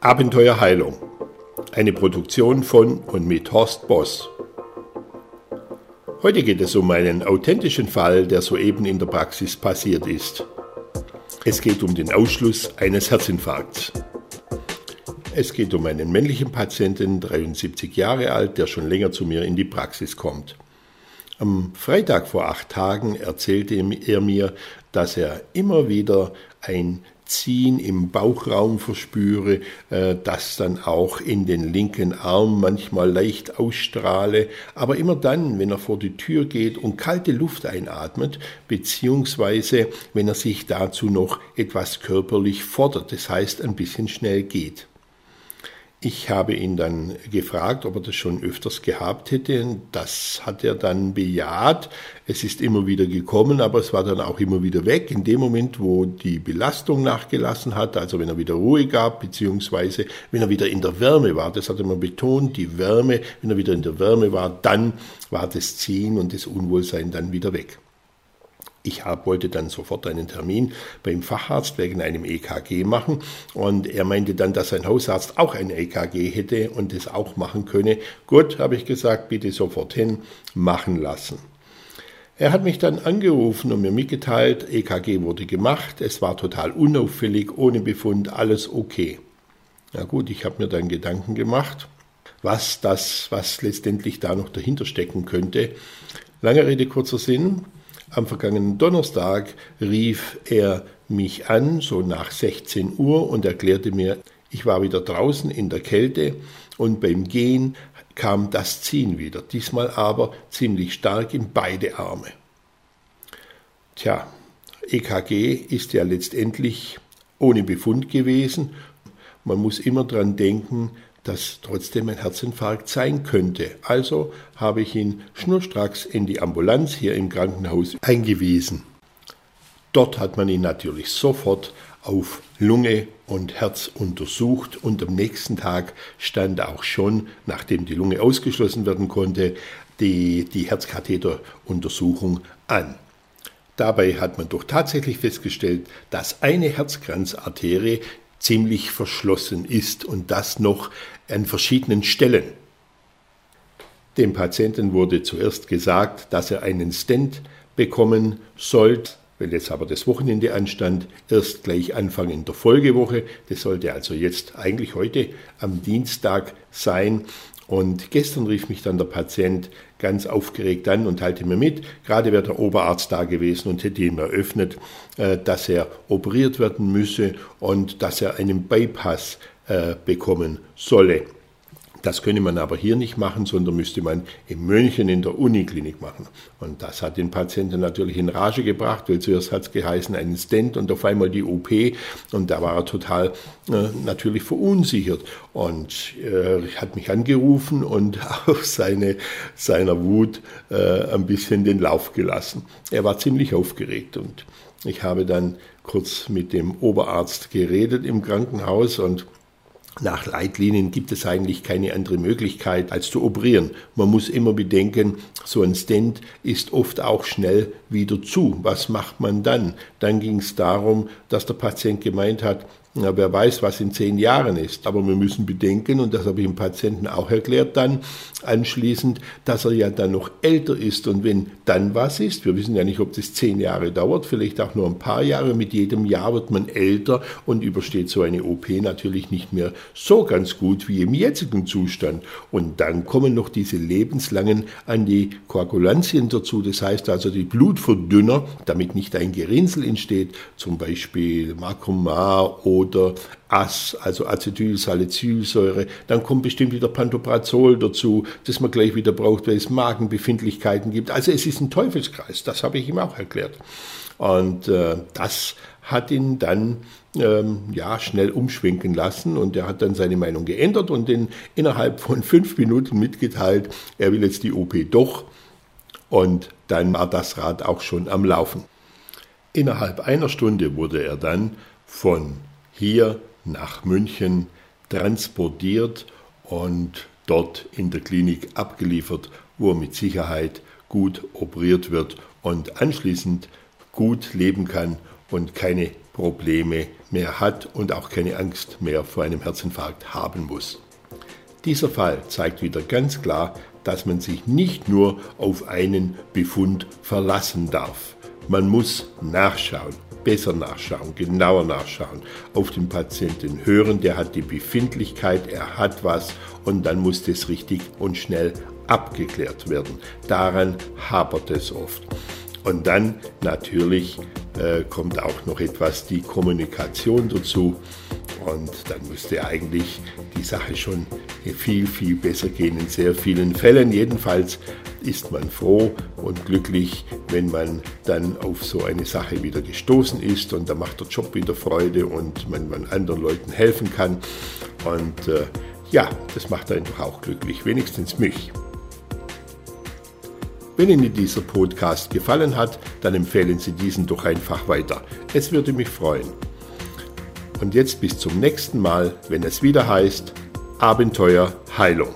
Abenteuerheilung. Eine Produktion von und mit Horst Boss. Heute geht es um einen authentischen Fall, der soeben in der Praxis passiert ist. Es geht um den Ausschluss eines Herzinfarkts. Es geht um einen männlichen Patienten, 73 Jahre alt, der schon länger zu mir in die Praxis kommt. Am Freitag vor acht Tagen erzählte er mir, dass er immer wieder ein Ziehen im Bauchraum verspüre, äh, das dann auch in den linken Arm manchmal leicht ausstrahle, aber immer dann, wenn er vor die Tür geht und kalte Luft einatmet, beziehungsweise wenn er sich dazu noch etwas körperlich fordert, das heißt ein bisschen schnell geht. Ich habe ihn dann gefragt, ob er das schon öfters gehabt hätte. Das hat er dann bejaht. Es ist immer wieder gekommen, aber es war dann auch immer wieder weg. In dem Moment, wo die Belastung nachgelassen hat, also wenn er wieder Ruhe gab, beziehungsweise wenn er wieder in der Wärme war, das hat er mal betont, die Wärme, wenn er wieder in der Wärme war, dann war das Ziehen und das Unwohlsein dann wieder weg. Ich hab, wollte dann sofort einen Termin beim Facharzt wegen einem EKG machen und er meinte dann, dass sein Hausarzt auch ein EKG hätte und es auch machen könne. Gut, habe ich gesagt, bitte sofort hin, machen lassen. Er hat mich dann angerufen und mir mitgeteilt, EKG wurde gemacht, es war total unauffällig, ohne Befund, alles okay. Na gut, ich habe mir dann Gedanken gemacht, was das, was letztendlich da noch dahinter stecken könnte. Lange Rede, kurzer Sinn. Am vergangenen Donnerstag rief er mich an, so nach 16 Uhr, und erklärte mir, ich war wieder draußen in der Kälte und beim Gehen kam das Ziehen wieder, diesmal aber ziemlich stark in beide Arme. Tja, EKG ist ja letztendlich ohne Befund gewesen. Man muss immer dran denken, dass trotzdem ein Herzinfarkt sein könnte. Also habe ich ihn schnurstracks in die Ambulanz hier im Krankenhaus eingewiesen. Dort hat man ihn natürlich sofort auf Lunge und Herz untersucht und am nächsten Tag stand auch schon, nachdem die Lunge ausgeschlossen werden konnte, die, die Herzkatheteruntersuchung an. Dabei hat man doch tatsächlich festgestellt, dass eine Herzkranzarterie ziemlich verschlossen ist und das noch an verschiedenen Stellen. Dem Patienten wurde zuerst gesagt, dass er einen Stent bekommen sollte, weil jetzt aber das Wochenende anstand, erst gleich Anfang in der Folgewoche. Das sollte also jetzt eigentlich heute am Dienstag sein. Und gestern rief mich dann der Patient ganz aufgeregt an und teilte mir mit, gerade wäre der Oberarzt da gewesen und hätte ihm eröffnet, äh, dass er operiert werden müsse und dass er einen Bypass äh, bekommen solle. Das könne man aber hier nicht machen, sondern müsste man in München in der Uniklinik machen. Und das hat den Patienten natürlich in Rage gebracht, weil zuerst hat es geheißen, einen Stent und auf einmal die OP. Und da war er total äh, natürlich verunsichert und äh, hat mich angerufen und auf seine, seiner Wut äh, ein bisschen den Lauf gelassen. Er war ziemlich aufgeregt und ich habe dann kurz mit dem Oberarzt geredet im Krankenhaus und nach Leitlinien gibt es eigentlich keine andere Möglichkeit, als zu operieren. Man muss immer bedenken, so ein Stent ist oft auch schnell wieder zu. Was macht man dann? Dann ging es darum, dass der Patient gemeint hat, na, wer weiß, was in zehn Jahren ist. Aber wir müssen bedenken, und das habe ich dem Patienten auch erklärt dann anschließend, dass er ja dann noch älter ist. Und wenn dann was ist, wir wissen ja nicht, ob das zehn Jahre dauert, vielleicht auch nur ein paar Jahre, mit jedem Jahr wird man älter und übersteht so eine OP natürlich nicht mehr so ganz gut wie im jetzigen Zustand. Und dann kommen noch diese lebenslangen Antikoagulantien dazu, das heißt also die Blutverdünner, damit nicht ein Gerinnsel entsteht, zum Beispiel Macromar oder oder AS, also Acetylsalicylsäure. Dann kommt bestimmt wieder Pantoprazol dazu, das man gleich wieder braucht, weil es Magenbefindlichkeiten gibt. Also es ist ein Teufelskreis, das habe ich ihm auch erklärt. Und äh, das hat ihn dann ähm, ja, schnell umschwenken lassen und er hat dann seine Meinung geändert und den innerhalb von fünf Minuten mitgeteilt, er will jetzt die OP doch und dann war das Rad auch schon am Laufen. Innerhalb einer Stunde wurde er dann von hier nach München transportiert und dort in der Klinik abgeliefert, wo er mit Sicherheit gut operiert wird und anschließend gut leben kann und keine Probleme mehr hat und auch keine Angst mehr vor einem Herzinfarkt haben muss. Dieser Fall zeigt wieder ganz klar, dass man sich nicht nur auf einen Befund verlassen darf. Man muss nachschauen, besser nachschauen, genauer nachschauen, auf den Patienten hören, der hat die Befindlichkeit, er hat was und dann muss das richtig und schnell abgeklärt werden. Daran hapert es oft. Und dann natürlich äh, kommt auch noch etwas die Kommunikation dazu. Und dann müsste eigentlich die Sache schon viel, viel besser gehen in sehr vielen Fällen. Jedenfalls ist man froh und glücklich, wenn man dann auf so eine Sache wieder gestoßen ist und da macht der Job wieder Freude und man, man anderen Leuten helfen kann. Und äh, ja, das macht einfach auch glücklich, wenigstens mich. Wenn Ihnen dieser Podcast gefallen hat, dann empfehlen Sie diesen doch einfach weiter. Es würde mich freuen. Und jetzt bis zum nächsten Mal, wenn es wieder heißt Abenteuer Heilung.